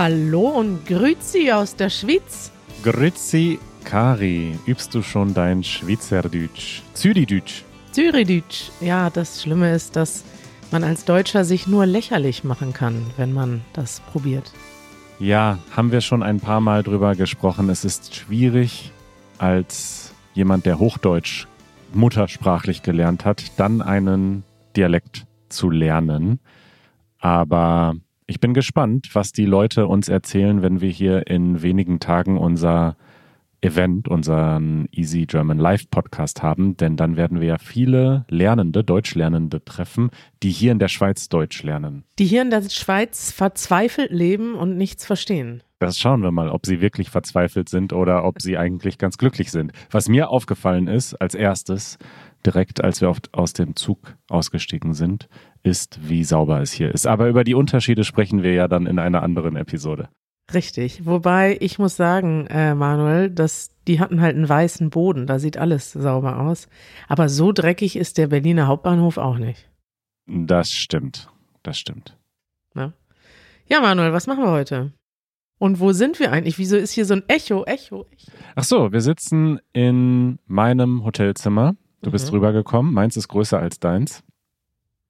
Hallo und Grüezi aus der Schweiz. Grüezi, Kari. Übst du schon dein Schweizerdeutsch? Zürichdeutsch? Zürichdeutsch. Ja, das Schlimme ist, dass man als Deutscher sich nur lächerlich machen kann, wenn man das probiert. Ja, haben wir schon ein paar Mal drüber gesprochen. Es ist schwierig, als jemand, der Hochdeutsch muttersprachlich gelernt hat, dann einen Dialekt zu lernen. Aber ich bin gespannt, was die Leute uns erzählen, wenn wir hier in wenigen Tagen unser Event, unseren Easy German Live Podcast haben, denn dann werden wir ja viele Lernende, Deutschlernende treffen, die hier in der Schweiz Deutsch lernen. Die hier in der Schweiz verzweifelt leben und nichts verstehen. Das schauen wir mal, ob sie wirklich verzweifelt sind oder ob sie eigentlich ganz glücklich sind. Was mir aufgefallen ist als erstes, direkt als wir oft aus dem Zug ausgestiegen sind, ist, wie sauber es hier ist. Aber über die Unterschiede sprechen wir ja dann in einer anderen Episode. Richtig. Wobei ich muss sagen, äh, Manuel, dass die hatten halt einen weißen Boden. Da sieht alles sauber aus. Aber so dreckig ist der Berliner Hauptbahnhof auch nicht. Das stimmt. Das stimmt. Ja, ja Manuel, was machen wir heute? Und wo sind wir eigentlich? Wieso ist hier so ein Echo, Echo, Echo? Ach so, wir sitzen in meinem Hotelzimmer. Du mhm. bist rübergekommen. Meins ist größer als deins.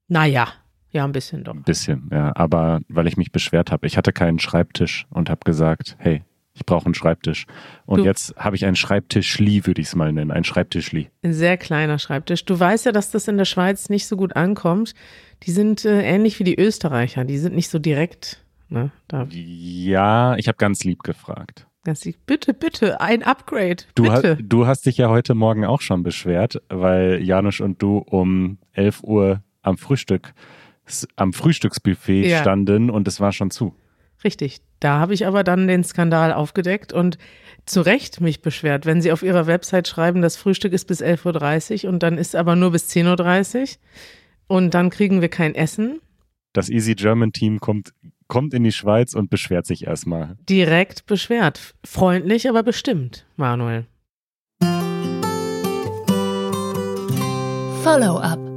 Naja, ja, ein bisschen doch. Ein bisschen, ja. Aber weil ich mich beschwert habe. Ich hatte keinen Schreibtisch und habe gesagt, hey, ich brauche einen Schreibtisch. Und du, jetzt habe ich einen Schreibtischli, würde ich es mal nennen. Ein Schreibtischli. Ein sehr kleiner Schreibtisch. Du weißt ja, dass das in der Schweiz nicht so gut ankommt. Die sind äh, ähnlich wie die Österreicher. Die sind nicht so direkt. Ne. Ja, ich habe ganz lieb gefragt. Ganz lieb. Bitte, bitte, ein Upgrade. Du. Ha du hast dich ja heute Morgen auch schon beschwert, weil Janusz und du um 11 Uhr am Frühstück am Frühstücksbuffet ja. standen und es war schon zu. Richtig. Da habe ich aber dann den Skandal aufgedeckt und zu Recht mich beschwert, wenn sie auf ihrer Website schreiben, das Frühstück ist bis 11.30 Uhr und dann ist aber nur bis 10.30 Uhr und dann kriegen wir kein Essen. Das Easy German Team kommt, kommt in die Schweiz und beschwert sich erstmal. Direkt beschwert. Freundlich, aber bestimmt, Manuel. Follow-up.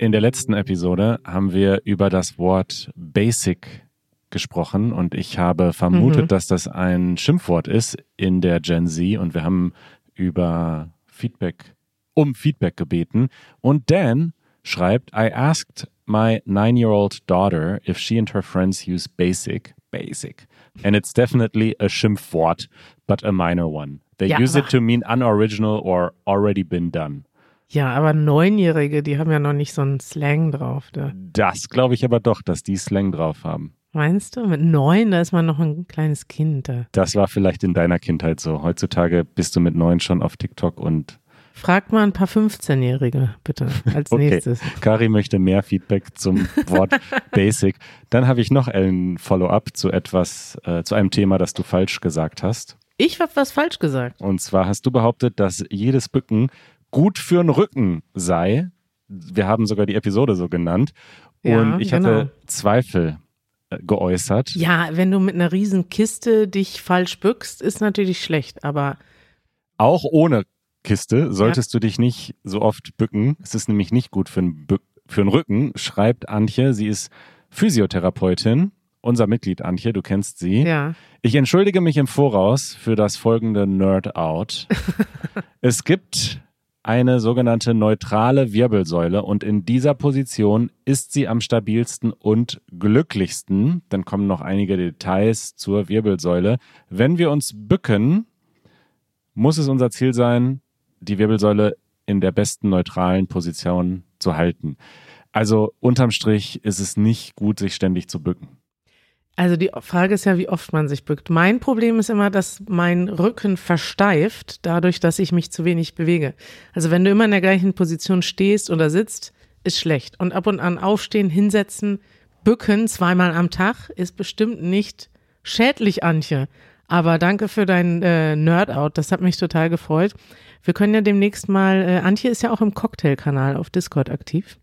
In der letzten Episode haben wir über das Wort Basic gesprochen und ich habe vermutet, mhm. dass das ein Schimpfwort ist in der Gen Z und wir haben über Feedback, um Feedback gebeten und Dan schreibt, I asked my nine-year-old daughter if she and her friends use basic, basic. And it's definitely a Schimpfwort, but a minor one. They ja, use it to mean unoriginal or already been done. Ja, aber Neunjährige, die haben ja noch nicht so einen Slang drauf. Da. Das glaube ich aber doch, dass die Slang drauf haben. Meinst du? Mit neun, da ist man noch ein kleines Kind. Da. Das war vielleicht in deiner Kindheit so. Heutzutage bist du mit neun schon auf TikTok und. Frag mal ein paar 15-Jährige, bitte, als okay. nächstes. Kari möchte mehr Feedback zum Wort Basic. Dann habe ich noch ein Follow-up zu etwas, äh, zu einem Thema, das du falsch gesagt hast. Ich habe was falsch gesagt. Und zwar hast du behauptet, dass jedes Bücken gut für den Rücken sei. Wir haben sogar die Episode so genannt. Ja, und ich genau. hatte Zweifel äh, geäußert. Ja, wenn du mit einer riesen Kiste dich falsch bückst, ist natürlich schlecht, aber auch ohne Kiste solltest ja. du dich nicht so oft bücken. Es ist nämlich nicht gut für den, für den Rücken, schreibt Antje. Sie ist Physiotherapeutin. Unser Mitglied Antje, du kennst sie. Ja. Ich entschuldige mich im Voraus für das folgende Nerd-Out. es gibt eine sogenannte neutrale Wirbelsäule und in dieser Position ist sie am stabilsten und glücklichsten. Dann kommen noch einige Details zur Wirbelsäule. Wenn wir uns bücken, muss es unser Ziel sein, die Wirbelsäule in der besten neutralen Position zu halten. Also unterm Strich ist es nicht gut, sich ständig zu bücken. Also die Frage ist ja, wie oft man sich bückt. Mein Problem ist immer, dass mein Rücken versteift, dadurch, dass ich mich zu wenig bewege. Also wenn du immer in der gleichen Position stehst oder sitzt, ist schlecht. Und ab und an aufstehen, hinsetzen, bücken zweimal am Tag ist bestimmt nicht schädlich, Antje. Aber danke für dein äh, Nerd-Out, das hat mich total gefreut. Wir können ja demnächst mal, äh, Antje ist ja auch im Cocktail-Kanal auf Discord aktiv.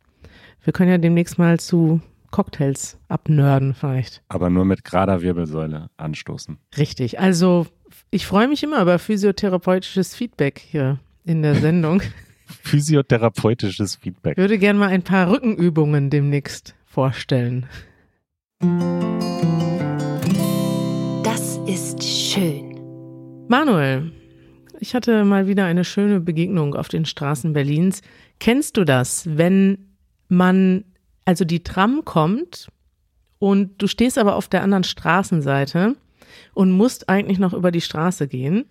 Wir können ja demnächst mal zu Cocktails abnörden vielleicht. Aber nur mit gerader Wirbelsäule anstoßen. Richtig. Also ich freue mich immer über physiotherapeutisches Feedback hier in der Sendung. physiotherapeutisches Feedback. Ich würde gerne mal ein paar Rückenübungen demnächst vorstellen. Manuel, ich hatte mal wieder eine schöne Begegnung auf den Straßen Berlins. Kennst du das, wenn man, also die Tram kommt und du stehst aber auf der anderen Straßenseite und musst eigentlich noch über die Straße gehen?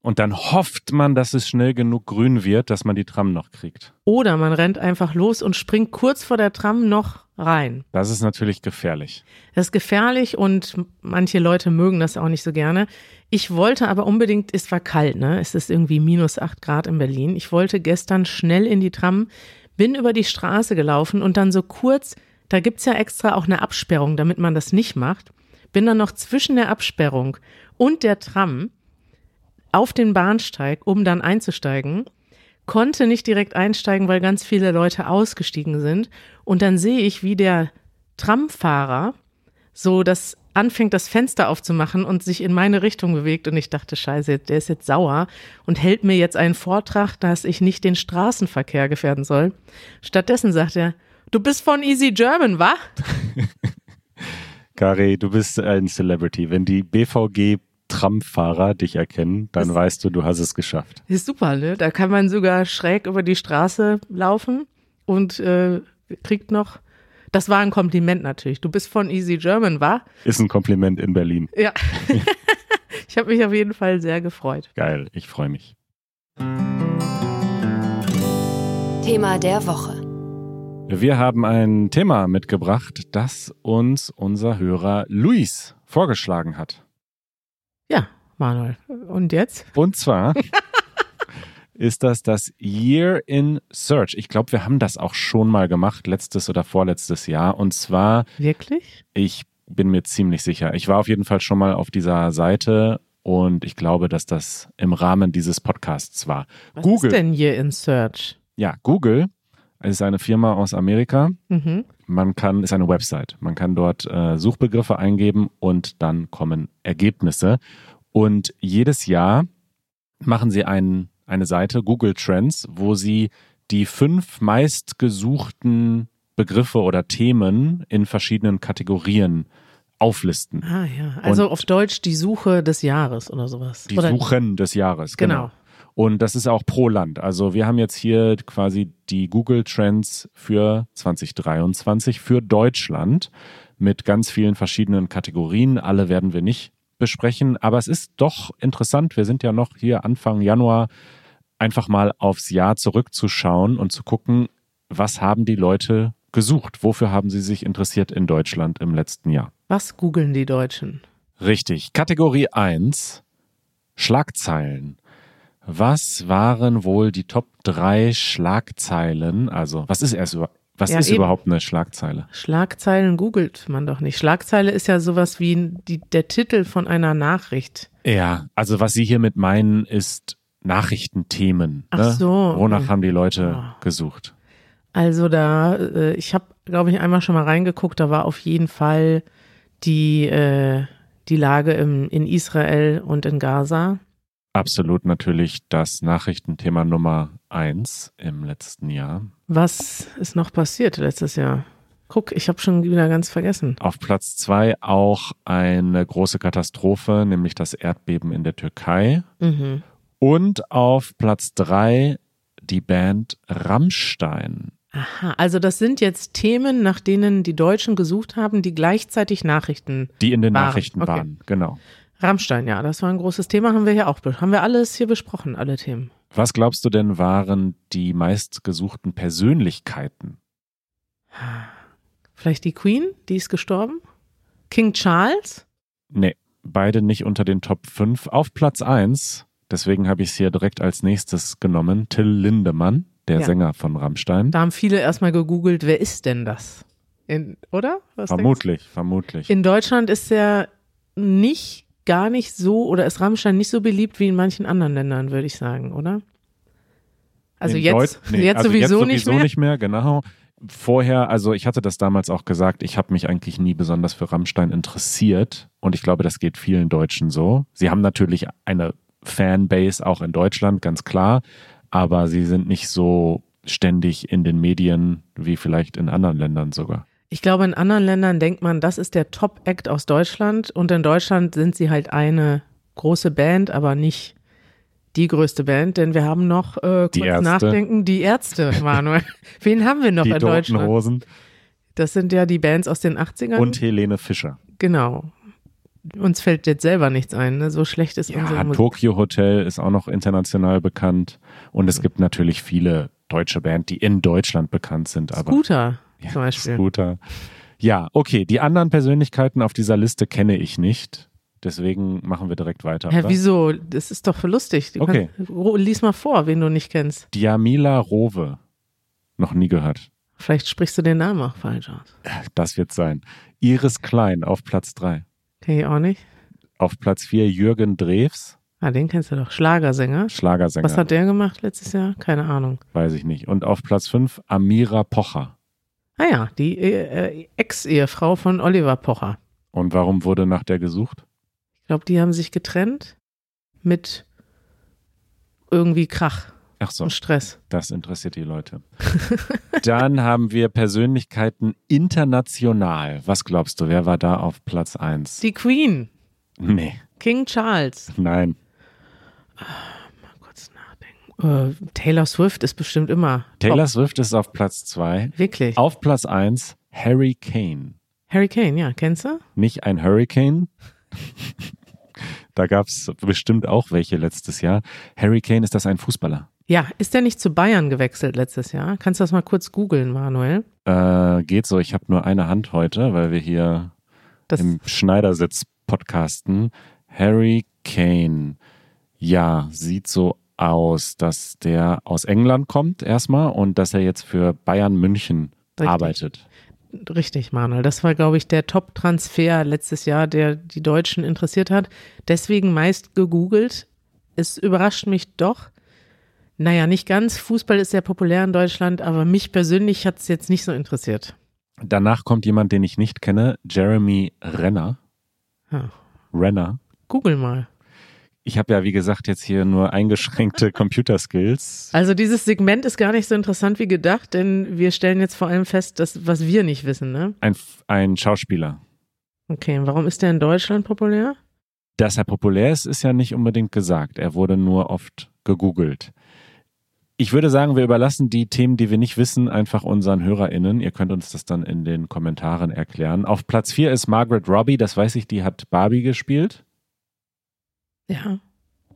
Und dann hofft man, dass es schnell genug grün wird, dass man die Tram noch kriegt. Oder man rennt einfach los und springt kurz vor der Tram noch rein. Das ist natürlich gefährlich. Das ist gefährlich und manche Leute mögen das auch nicht so gerne. Ich wollte aber unbedingt, es war kalt, ne? Es ist irgendwie minus acht Grad in Berlin. Ich wollte gestern schnell in die Tram, bin über die Straße gelaufen und dann so kurz, da gibt's ja extra auch eine Absperrung, damit man das nicht macht, bin dann noch zwischen der Absperrung und der Tram auf den Bahnsteig, um dann einzusteigen, konnte nicht direkt einsteigen, weil ganz viele Leute ausgestiegen sind. Und dann sehe ich, wie der Tramfahrer so das anfängt, das Fenster aufzumachen und sich in meine Richtung bewegt. Und ich dachte, scheiße, der ist jetzt sauer und hält mir jetzt einen Vortrag, dass ich nicht den Straßenverkehr gefährden soll. Stattdessen sagt er, du bist von Easy German, wa? Kari, du bist ein Celebrity. Wenn die BVG Tramfahrer dich erkennen, dann das weißt du, du hast es geschafft. Ist super, ne? Da kann man sogar schräg über die Straße laufen und äh, kriegt noch. Das war ein Kompliment natürlich. Du bist von Easy German, war? Ist ein Kompliment in Berlin. Ja. ich habe mich auf jeden Fall sehr gefreut. Geil, ich freue mich. Thema der Woche. Wir haben ein Thema mitgebracht, das uns unser Hörer Luis vorgeschlagen hat. Ja, Manuel. Und jetzt? Und zwar ist das das Year in Search. Ich glaube, wir haben das auch schon mal gemacht, letztes oder vorletztes Jahr. Und zwar. Wirklich? Ich bin mir ziemlich sicher. Ich war auf jeden Fall schon mal auf dieser Seite und ich glaube, dass das im Rahmen dieses Podcasts war. Was Google. ist denn Year in Search? Ja, Google ist eine Firma aus Amerika. Mhm. Man kann, ist eine Website. Man kann dort äh, Suchbegriffe eingeben und dann kommen Ergebnisse. Und jedes Jahr machen sie ein, eine Seite, Google Trends, wo sie die fünf meistgesuchten Begriffe oder Themen in verschiedenen Kategorien auflisten. Ah ja, also und auf Deutsch die Suche des Jahres oder sowas. Die oder? Suchen des Jahres, genau. genau. Und das ist auch pro Land. Also wir haben jetzt hier quasi die Google Trends für 2023 für Deutschland mit ganz vielen verschiedenen Kategorien. Alle werden wir nicht besprechen, aber es ist doch interessant. Wir sind ja noch hier Anfang Januar, einfach mal aufs Jahr zurückzuschauen und zu gucken, was haben die Leute gesucht? Wofür haben sie sich interessiert in Deutschland im letzten Jahr? Was googeln die Deutschen? Richtig. Kategorie 1. Schlagzeilen. Was waren wohl die Top 3 Schlagzeilen? Also, was ist erst was ja, ist eben. überhaupt eine Schlagzeile? Schlagzeilen googelt man doch nicht. Schlagzeile ist ja sowas wie die, der Titel von einer Nachricht. Ja, also was Sie hiermit meinen, ist Nachrichtenthemen. Ach ne? so. Wonach haben die Leute oh. gesucht? Also da, äh, ich habe, glaube ich, einmal schon mal reingeguckt, da war auf jeden Fall die, äh, die Lage im, in Israel und in Gaza absolut natürlich das Nachrichtenthema Nummer eins im letzten Jahr. Was ist noch passiert letztes Jahr? Guck, ich habe schon wieder ganz vergessen. Auf Platz zwei auch eine große Katastrophe, nämlich das Erdbeben in der Türkei. Mhm. Und auf Platz drei die Band Rammstein. Aha, also das sind jetzt Themen, nach denen die Deutschen gesucht haben, die gleichzeitig Nachrichten Die in den waren. Nachrichten okay. waren, genau. Rammstein, ja, das war ein großes Thema, haben wir hier auch, haben wir alles hier besprochen, alle Themen. Was glaubst du denn waren die meistgesuchten Persönlichkeiten? Vielleicht die Queen, die ist gestorben? King Charles? Nee, beide nicht unter den Top 5. Auf Platz 1, deswegen habe ich es hier direkt als nächstes genommen, Till Lindemann, der ja. Sänger von Rammstein. Da haben viele erstmal gegoogelt, wer ist denn das? In, oder? Was vermutlich, vermutlich. In Deutschland ist er nicht gar nicht so oder ist Rammstein nicht so beliebt wie in manchen anderen Ländern, würde ich sagen, oder? Also in jetzt, nee, jetzt, also sowieso, jetzt sowieso nicht mehr. nicht mehr, genau. Vorher, also ich hatte das damals auch gesagt, ich habe mich eigentlich nie besonders für Rammstein interessiert und ich glaube, das geht vielen Deutschen so. Sie haben natürlich eine Fanbase auch in Deutschland, ganz klar, aber sie sind nicht so ständig in den Medien wie vielleicht in anderen Ländern sogar. Ich glaube, in anderen Ländern denkt man, das ist der Top-Act aus Deutschland und in Deutschland sind sie halt eine große Band, aber nicht die größte Band, denn wir haben noch äh, Die kurz Ärzte. nachdenken, die Ärzte, Manuel. Wen haben wir noch die in Deutschland? Hosen Das sind ja die Bands aus den 80ern. und Helene Fischer. genau. Uns fällt jetzt selber nichts ein, ne? so schlecht ist unsere Ja, Musik. Tokyo Hotel ist auch noch international bekannt. Und es gibt natürlich viele deutsche Bands, die in Deutschland bekannt sind. Aber Scooter ja, zum Beispiel. Scooter. Ja, okay. Die anderen Persönlichkeiten auf dieser Liste kenne ich nicht. Deswegen machen wir direkt weiter. Hä, oder? wieso? Das ist doch lustig. Du Okay. kannst, lies mal vor, wen du nicht kennst. Diamila Rowe. Noch nie gehört. Vielleicht sprichst du den Namen auch falsch aus. Das wird sein. Iris Klein auf Platz 3. Kenn ich auch nicht. Auf Platz 4 Jürgen Drews, Ah, den kennst du doch. Schlagersänger. Schlagersänger. Was hat der gemacht letztes Jahr? Keine Ahnung. Weiß ich nicht. Und auf Platz 5 Amira Pocher. Ah ja, die äh, äh, Ex-Ehefrau von Oliver Pocher. Und warum wurde nach der gesucht? Ich glaube, die haben sich getrennt mit irgendwie Krach Ach so, und Stress. das interessiert die Leute. Dann haben wir Persönlichkeiten international. Was glaubst du, wer war da auf Platz 1? Die Queen, Nee, King Charles. nein. Äh, Taylor Swift ist bestimmt immer. Taylor Swift ist auf Platz 2. Top. Wirklich. Auf Platz 1 Harry Kane. Harry Kane, ja, kennst du? Nicht ein Hurricane. da gab es bestimmt auch welche letztes Jahr. Harry Kane, ist das ein Fußballer? Ja, ist der nicht zu Bayern gewechselt letztes Jahr? Kannst du das mal kurz googeln, Manuel? Äh, geht so, ich habe nur eine Hand heute, weil wir hier Das, im Schneidersitz podcasten. Harry Kane. Ja, sieht so aus, dass der aus England kommt erstmal und dass er jetzt für Bayern München Richtig. arbeitet. Richtig, Manuel. Das war, glaube ich, der Top-Transfer letztes Jahr, der die Deutschen interessiert hat. Deswegen meist gegoogelt. Es überrascht mich doch. Naja, nicht ganz. Fußball ist sehr populär in Deutschland, aber mich persönlich hat es jetzt nicht so interessiert. Danach kommt jemand, den ich nicht kenne, Jeremy Renner. Ja. Renner. Google mal. Ich habe ja, wie gesagt, jetzt hier nur eingeschränkte Computerskills. Also dieses Segment ist gar nicht so interessant wie gedacht, denn wir stellen jetzt vor allem fest, dass, was wir nicht wissen, ne? Ein, ein Schauspieler. Okay, warum ist der in Deutschland populär? Dass er populär ist, ist ja nicht unbedingt gesagt. Er wurde nur oft gegoogelt. Ich würde sagen, wir überlassen die Themen, die wir nicht wissen, einfach unseren HörerInnen. Ihr könnt uns das dann in den Kommentaren erklären. Auf Platz 4 ist Margaret Robbie, das weiß ich, die hat Barbie gespielt. Ja.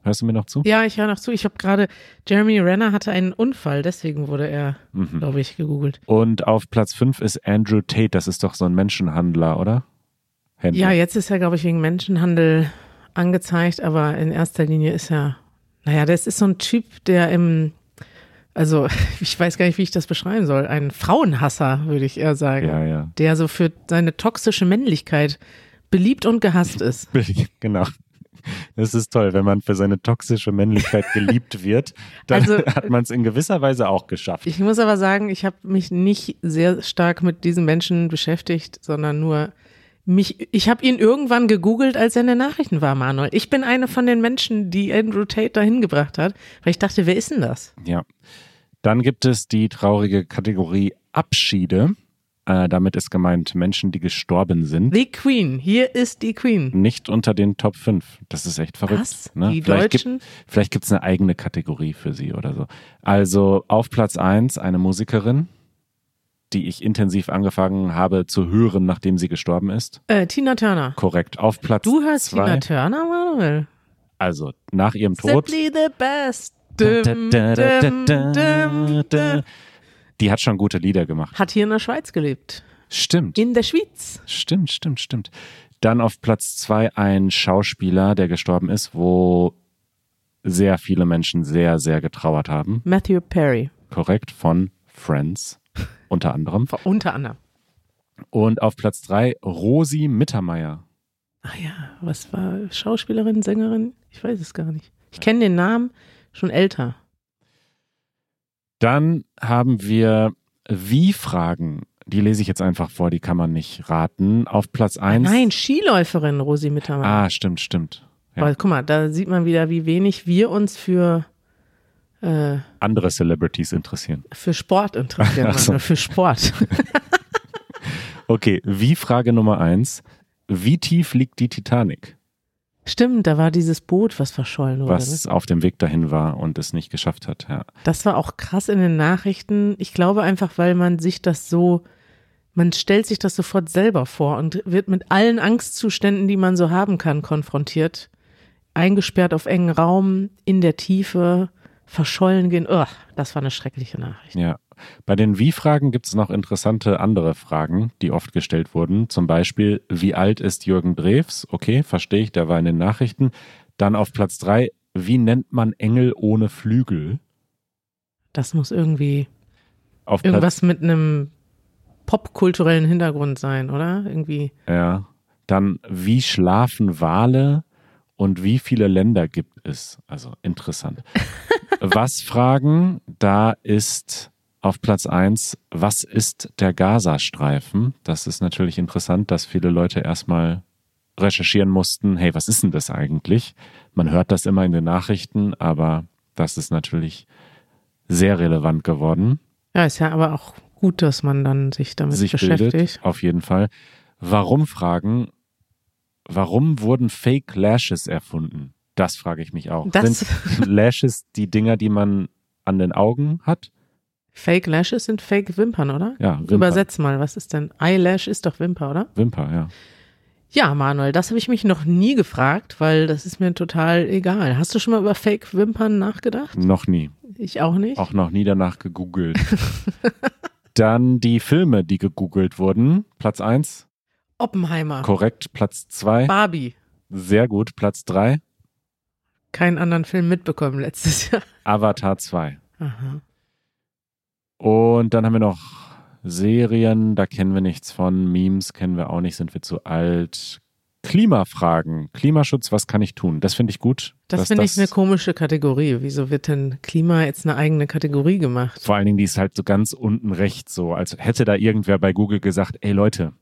Hörst du mir noch zu? Ja, ich höre noch zu. Ich habe gerade, Jeremy Renner hatte einen Unfall, deswegen wurde er, Mhm. glaube ich, gegoogelt. Und auf Platz 5 ist Andrew Tate, das ist doch so ein Menschenhandler, oder? Händler. Ja, jetzt ist er, glaube ich, wegen Menschenhandel angezeigt, aber in erster Linie ist er, naja, das ist so ein Typ, der im, also ich weiß gar nicht, wie ich das beschreiben soll, ein Frauenhasser, würde ich eher sagen, ja, ja. der so für seine toxische Männlichkeit beliebt und gehasst ist. Genau. Das ist toll, wenn man für seine toxische Männlichkeit geliebt wird, dann Also- hat man es in gewisser Weise auch geschafft. Ich muss aber sagen, ich habe mich nicht sehr stark mit diesem Menschen beschäftigt, sondern nur mich, ich habe ihn irgendwann gegoogelt, als er in den Nachrichten war, Manuel. Ich bin eine von den Menschen, die Andrew Tate dahin gebracht hat, weil ich dachte, wer ist denn das? Ja. Dann gibt es die traurige Kategorie Abschiede. Äh, damit ist gemeint Menschen, die gestorben sind. Die Queen, hier ist die Queen. Nicht unter den Top 5. Das ist echt verrückt. Was? Ne? Die vielleicht gibt Deutschen? vielleicht gibt's eine eigene Kategorie für sie oder so. Also auf Platz 1 eine Musikerin, die ich intensiv angefangen habe zu hören, nachdem sie gestorben ist. Äh, Tina Turner. Korrekt. Auf Platz Du hörst zwei, Tina Turner, Manuel? Also nach ihrem Tod. Simply the best. Dum, dum, dum. Die hat schon gute Lieder gemacht. Hat hier in der Schweiz gelebt. Stimmt. In der Schweiz. Stimmt, stimmt, stimmt. Dann auf Platz zwei ein Schauspieler, der gestorben ist, wo sehr viele Menschen sehr, sehr getrauert haben. Matthew Perry. Korrekt, von Friends unter anderem. Unter anderem. Und auf Platz drei Rosi Mittermeier. Ach ja, was war Schauspielerin, Sängerin? Ich weiß es gar nicht. Ich kenne den Namen schon älter. Dann haben wir Wie-Fragen. Die lese ich jetzt einfach vor, die kann man nicht raten. Auf Platz eins. Nein, Skiläuferin Rosi Mittermeier. Ah, stimmt, stimmt. Ja. Aber guck mal, da sieht man wieder, wie wenig wir uns für, äh, Andere Celebrities interessieren. für Sport interessieren. So. Für Sport. Okay, Wie-Frage Nummer eins. Wie tief liegt die Titanic? Stimmt, da war dieses Boot, was verschollen wurde. Was ne? auf dem Weg dahin war und es nicht geschafft hat, ja. Das war auch krass in den Nachrichten. Ich glaube einfach, weil man sich das so, man stellt sich das sofort selber vor und wird mit allen Angstzuständen, die man so haben kann, konfrontiert. Eingesperrt auf engen Raum, in der Tiefe, verschollen gehen. Ugh, das war eine schreckliche Nachricht. Ja. Bei den Wie-Fragen gibt es noch interessante andere Fragen, die oft gestellt wurden. Zum Beispiel, wie alt ist Jürgen Drews? Okay, verstehe ich, der war in den Nachrichten. Dann auf Platz drei, wie nennt man Engel ohne Flügel? Das muss irgendwie Auf Platz, irgendwas mit einem popkulturellen Hintergrund sein, oder? Irgendwie. ja. Dann, wie schlafen Wale und wie viele Länder gibt es? Also interessant. was Fragen, da ist auf Platz eins, was ist der Gazastreifen? Das ist natürlich interessant, dass viele Leute erstmal recherchieren mussten, hey, was ist denn das eigentlich? Man hört das immer in den Nachrichten, aber das ist natürlich sehr relevant geworden. Ja, ist ja aber auch gut, dass man dann sich damit sich beschäftigt. bildet, auf jeden Fall. Warum fragen, warum wurden Fake Lashes erfunden? Das frage ich mich auch. Das- Sind Lashes die Dinger, die man an den Augen hat? Fake Lashes sind Fake Wimpern, oder? Ja, Wimper. Übersetz mal, was ist denn? Eyelash ist doch Wimper, oder? Wimper, ja. Ja, Manuel, das habe ich mich noch nie gefragt, weil das ist mir total egal. Hast du schon mal über Fake Wimpern nachgedacht? Noch nie. Ich auch nicht. Auch noch nie danach gegoogelt. Dann die Filme, die gegoogelt wurden. Platz eins, Oppenheimer. korrekt. Platz zwei, Barbie. sehr gut. Platz drei, Keinen anderen Film mitbekommen letztes Jahr. Avatar 2. Aha. Und dann haben wir noch Serien, da kennen wir nichts von. Memes kennen wir auch nicht, sind wir zu alt. Klimafragen, Klimaschutz, was kann ich tun? Das finde ich gut. Das finde ich eine komische Kategorie. Wieso wird denn Klima jetzt eine eigene Kategorie gemacht? Vor allen Dingen, die ist halt so ganz unten rechts, so als hätte da irgendwer bei Google gesagt, ey Leute,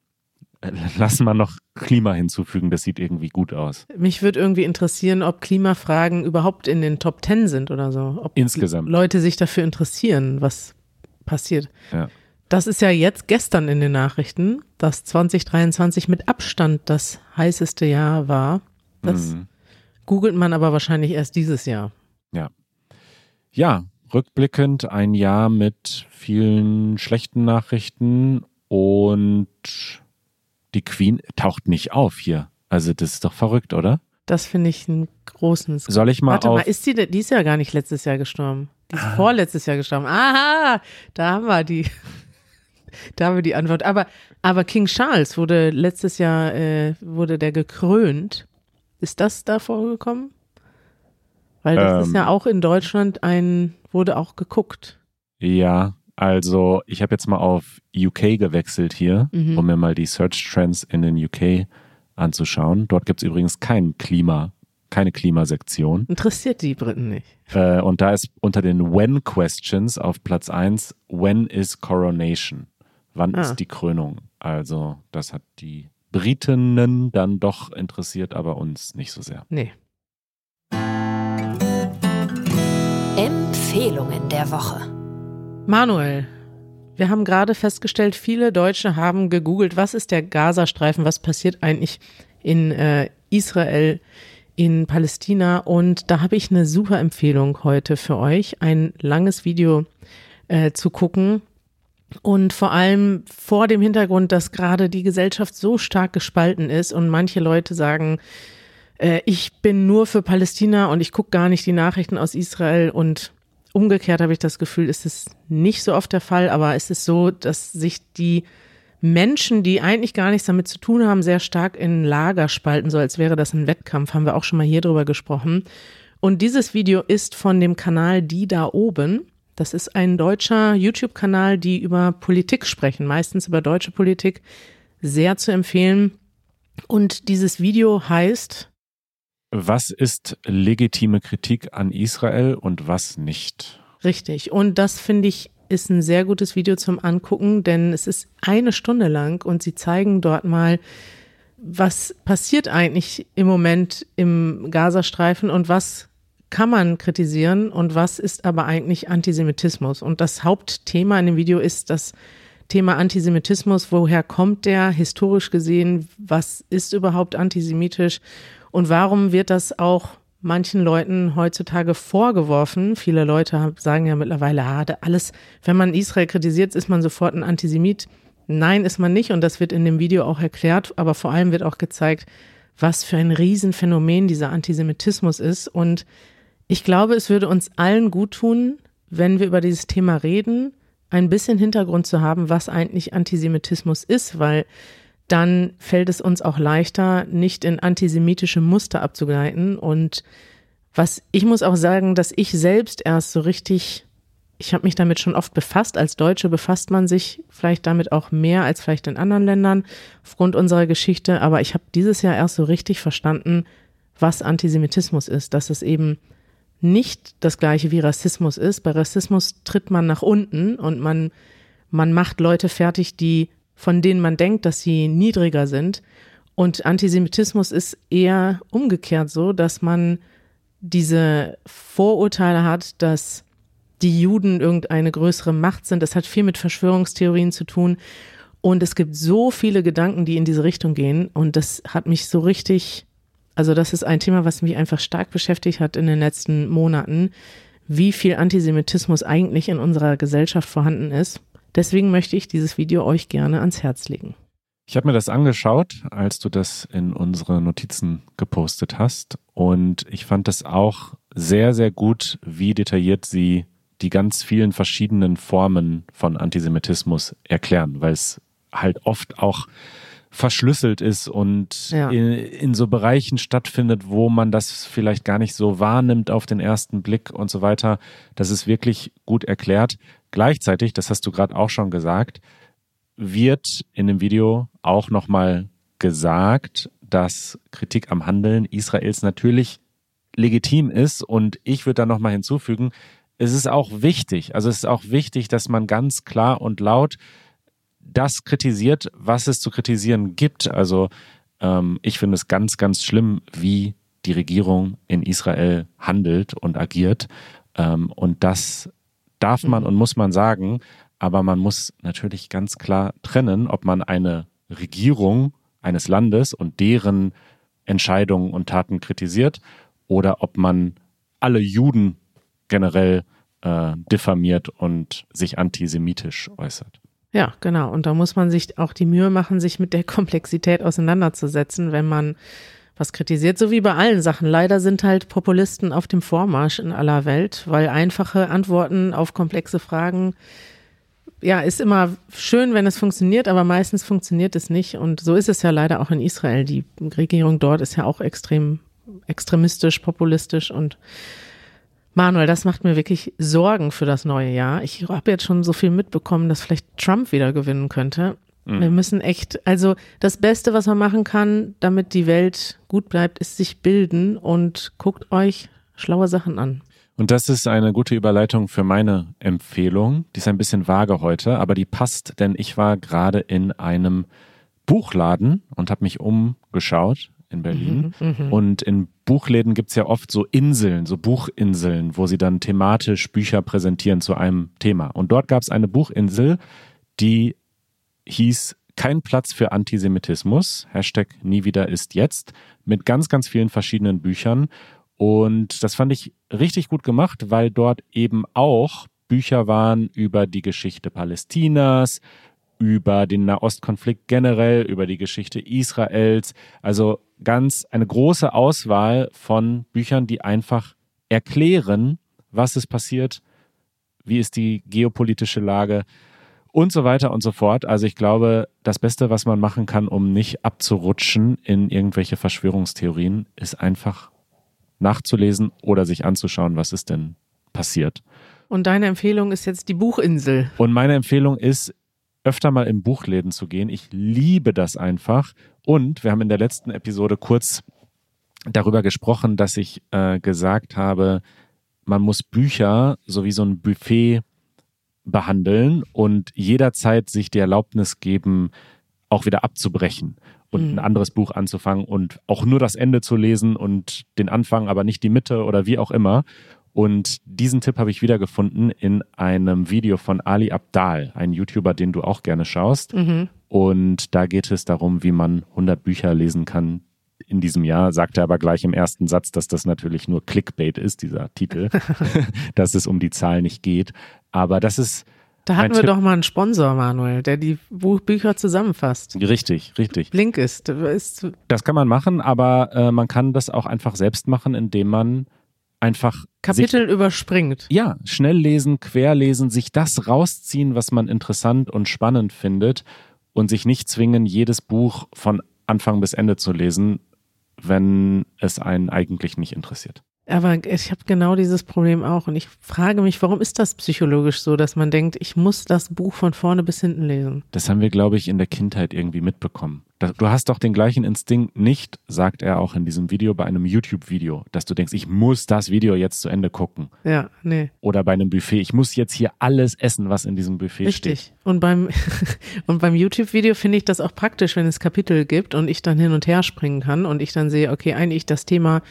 lass mal noch Klima hinzufügen, das sieht irgendwie gut aus. Mich würde irgendwie interessieren, ob Klimafragen überhaupt in den Top Ten sind oder so. Ob Insgesamt. Leute sich dafür interessieren, was passiert. Ja. Das ist ja jetzt gestern in den Nachrichten, dass 2023 mit Abstand das heißeste Jahr war. Das Mhm. googelt man aber wahrscheinlich erst dieses Jahr. Ja, rückblickend ein Jahr mit vielen schlechten Nachrichten und die Queen taucht nicht auf hier. Also das ist doch verrückt, oder? Das finde ich einen großen Skandal. Soll ich mal Warte auf... mal, ist die, die ist ja gar nicht letztes Jahr gestorben. Die ist vorletztes Jahr gestorben. Aha, da haben wir die, da haben wir die Antwort. Aber, aber King Charles wurde letztes Jahr, äh, wurde der gekrönt. Ist das da vorgekommen? Weil das ist Ähm. ja auch in Deutschland ein, wurde auch geguckt. Ja, also ich habe jetzt mal auf UK gewechselt hier, Mhm. um mir mal die Search Trends in den UK anzuschauen. Dort gibt es übrigens kein Klima, keine Klimasektion. Interessiert die Briten nicht. Äh, und da ist unter den When Questions auf Platz 1, When is Coronation? Wann Ah. ist die Krönung? Also das hat die Britinnen dann doch interessiert, aber uns nicht so sehr. Nee. Empfehlungen der Woche. Manuel, wir haben gerade festgestellt, viele Deutsche haben gegoogelt, was ist der Gazastreifen, was passiert eigentlich in äh, Israel, in Palästina. Und da habe ich eine super Empfehlung heute für euch, ein langes Video äh, zu gucken. Und vor allem vor dem Hintergrund, dass gerade die Gesellschaft so stark gespalten ist und manche Leute sagen, äh, ich bin nur für Palästina und ich gucke gar nicht die Nachrichten aus Israel und umgekehrt habe ich das Gefühl, ist es nicht so oft der Fall, aber es ist so, dass sich die Menschen, die eigentlich gar nichts damit zu tun haben, sehr stark in Lager spalten, so als wäre das ein Wettkampf, haben wir auch schon mal hier drüber gesprochen. Und dieses Video ist von dem Kanal Die da oben. Das ist ein deutscher YouTube-Kanal, die über Politik sprechen, meistens über deutsche Politik, sehr zu empfehlen. Und dieses Video heißt Was ist legitime Kritik an Israel und was nicht? Richtig. Und das finde ich ist ein sehr gutes Video zum Angucken, denn es ist eine Stunde lang und sie zeigen dort mal, was passiert eigentlich im Moment im Gazastreifen und was kann man kritisieren und was ist aber eigentlich Antisemitismus. Und das Hauptthema in dem Video ist das Thema Antisemitismus. Woher kommt der historisch gesehen? Was ist überhaupt antisemitisch? Und warum wird das auch manchen Leuten heutzutage vorgeworfen? Viele Leute sagen ja mittlerweile, ah, alles, wenn man Israel kritisiert, ist man sofort ein Antisemit. Nein, ist man nicht und das wird in dem Video auch erklärt, aber vor allem wird auch gezeigt, was für ein Riesenphänomen dieser Antisemitismus ist. Und ich glaube, es würde uns allen gut tun, wenn wir über dieses Thema reden, ein bisschen Hintergrund zu haben, was eigentlich Antisemitismus ist, weil dann fällt es uns auch leichter, nicht in antisemitische Muster abzugleiten. Und was ich muss auch sagen, dass ich selbst erst so richtig ich habe mich damit schon oft befasst. Als Deutsche befasst man sich vielleicht damit auch mehr als vielleicht in anderen Ländern aufgrund unserer Geschichte. Aber ich habe dieses Jahr erst so richtig verstanden, was Antisemitismus ist. Dass es eben nicht das gleiche wie Rassismus ist. Bei Rassismus tritt man nach unten und man, man macht Leute fertig, die, von denen man denkt, dass sie niedriger sind. Und Antisemitismus ist eher umgekehrt so, dass man diese Vorurteile hat, dass die Juden irgendeine größere Macht sind. Das hat viel mit Verschwörungstheorien zu tun. Und es gibt so viele Gedanken, die in diese Richtung gehen. Und das hat mich so richtig, also das ist ein Thema, was mich einfach stark beschäftigt hat in den letzten Monaten, wie viel Antisemitismus eigentlich in unserer Gesellschaft vorhanden ist. Deswegen möchte ich dieses Video euch gerne ans Herz legen. Ich habe mir das angeschaut, als du das in unsere Notizen gepostet hast. Und ich fand das auch sehr, sehr gut, wie detailliert sie die ganz vielen verschiedenen Formen von Antisemitismus erklären, weil es halt oft auch verschlüsselt ist und ja. in, in, so Bereichen stattfindet, wo man das vielleicht gar nicht so wahrnimmt auf den ersten Blick und so weiter. Das ist wirklich gut erklärt. Gleichzeitig, das hast du gerade auch schon gesagt, wird in dem Video auch nochmal gesagt, dass Kritik am Handeln Israels natürlich legitim ist und ich würde da nochmal hinzufügen, es ist auch wichtig, also es ist auch wichtig, dass man ganz klar und laut das kritisiert, was es zu kritisieren gibt. Also ähm, ich finde es ganz, ganz schlimm, wie die Regierung in Israel handelt und agiert. Ähm, und das darf man mhm. und muss man sagen, aber man muss natürlich ganz klar trennen, ob man eine Regierung eines Landes und deren Entscheidungen und Taten kritisiert oder ob man alle Juden generell äh, diffamiert und sich antisemitisch äußert. Ja, genau. Und da muss man sich auch die Mühe machen, sich mit der Komplexität auseinanderzusetzen, wenn man was kritisiert, so wie bei allen Sachen. Leider sind halt Populisten auf dem Vormarsch in aller Welt, weil einfache Antworten auf komplexe Fragen, ja, ist immer schön, wenn es funktioniert, aber meistens funktioniert es nicht. Und so ist es ja leider auch in Israel. Die Regierung dort ist ja auch extrem extremistisch, populistisch und Manuel, das macht mir wirklich Sorgen für das neue Jahr. Ich habe jetzt schon so viel mitbekommen, dass vielleicht Trump wieder gewinnen könnte. Mhm. Wir müssen echt, also das Beste, was man machen kann, damit die Welt gut bleibt, ist sich bilden und guckt euch schlaue Sachen an. Und das ist eine gute Überleitung für meine Empfehlung. Die ist ein bisschen vage heute, aber die passt, denn ich war gerade in einem Buchladen und habe mich umgeschaut in Berlin. Mhm, mhm, und in Buchläden gibt es ja oft so Inseln, so Buchinseln, wo sie dann thematisch Bücher präsentieren zu einem Thema. Und dort gab es eine Buchinsel, die hieß Kein Platz für Antisemitismus, Hashtag nie wieder ist jetzt, mit ganz, ganz vielen verschiedenen Büchern. Und das fand ich richtig gut gemacht, weil dort eben auch Bücher waren über die Geschichte Palästinas, über den Nahostkonflikt generell, über die Geschichte Israels. Also ganz eine große Auswahl von Büchern, die einfach erklären, was ist passiert, wie ist die geopolitische Lage und so weiter und so fort. Also ich glaube, das Beste, was man machen kann, um nicht abzurutschen in irgendwelche Verschwörungstheorien, ist einfach nachzulesen oder sich anzuschauen, was ist denn passiert. Und deine Empfehlung ist jetzt die Buchinsel. Und meine Empfehlung ist, öfter mal in Buchläden zu gehen. Ich liebe das einfach. Und wir haben in der letzten Episode kurz darüber gesprochen, dass ich äh, gesagt habe, man muss Bücher so wie so ein Buffet behandeln und jederzeit sich die Erlaubnis geben, auch wieder abzubrechen und mhm. ein anderes Buch anzufangen und auch nur das Ende zu lesen und den Anfang, aber nicht die Mitte oder wie auch immer. Und diesen Tipp habe ich wiedergefunden in einem Video von Ali Abdal, ein YouTuber, den du auch gerne schaust. Mhm. Und da geht es darum, wie man 100 Bücher lesen kann, in diesem Jahr, sagt er aber gleich im ersten Satz, dass das natürlich nur Clickbait ist, dieser Titel, dass es um die Zahl nicht geht. Aber das ist. Da hatten wir Tipp. doch mal einen Sponsor, Manuel, der die Buchbücher zusammenfasst. Richtig, richtig. Blink ist. ist das kann man machen, aber äh, man kann das auch einfach selbst machen, indem man einfach Kapitel überspringt. Ja, schnell lesen, querlesen, sich das rausziehen, was man interessant und spannend findet und sich nicht zwingen, jedes Buch von Anfang bis Ende zu lesen, wenn es einen eigentlich nicht interessiert. Aber ich habe genau dieses Problem auch und ich frage mich, warum ist das psychologisch so, dass man denkt, ich muss das Buch von vorne bis hinten lesen? Das haben wir, glaube ich, in der Kindheit irgendwie mitbekommen. Du hast doch den gleichen Instinkt nicht, sagt er auch in diesem Video, bei einem YouTube-Video, dass du denkst, ich muss das Video jetzt zu Ende gucken. Ja, nee. Oder bei einem Buffet, ich muss jetzt hier alles essen, was in diesem Buffet Richtig. steht. Richtig. Und beim, und beim YouTube-Video finde ich das auch praktisch, wenn es Kapitel gibt und ich dann hin und her springen kann und ich dann sehe, okay, eigentlich das Thema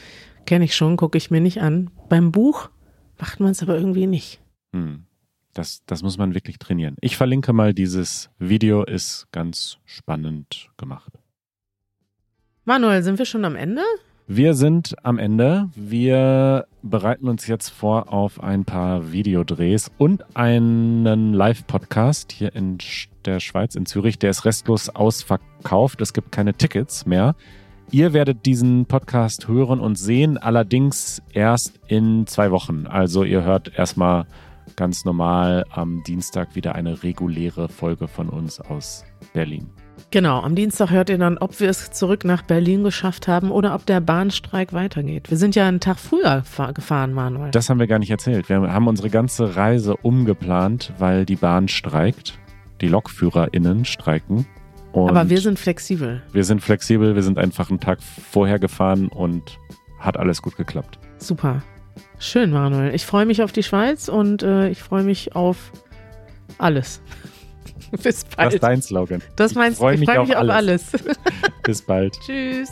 kenne ich schon, gucke ich mir nicht an. Beim Buch macht man es aber irgendwie nicht. Hm. Das, das muss man wirklich trainieren. Ich verlinke mal dieses Video, ist ganz spannend gemacht. Manuel, sind wir schon am Ende? Wir sind am Ende. Wir bereiten uns jetzt vor auf ein paar Videodrehs und einen Live-Podcast hier in der Schweiz, in Zürich. Der ist restlos ausverkauft. Es gibt keine Tickets mehr. Ihr werdet diesen Podcast hören und sehen, allerdings erst in zwei Wochen. Also ihr hört erstmal ganz normal am Dienstag wieder eine reguläre Folge von uns aus Berlin. Genau, am Dienstag hört ihr dann, ob wir es zurück nach Berlin geschafft haben oder ob der Bahnstreik weitergeht. Wir sind ja einen Tag früher gefahren, Manuel. Das haben wir gar nicht erzählt. Wir haben unsere ganze Reise umgeplant, weil die Bahn streikt. Die LokführerInnen streiken. Und Aber wir sind flexibel. Wir sind flexibel, wir sind einfach einen Tag vorher gefahren und hat alles gut geklappt. Super. Schön, Manuel. Ich freue mich auf die Schweiz und äh, ich freue mich auf alles. Bis bald. Das ist dein Slogan. Das meinst du? Ich freue mich, freu mich, auf, auf alles. alles. Bis bald. Tschüss.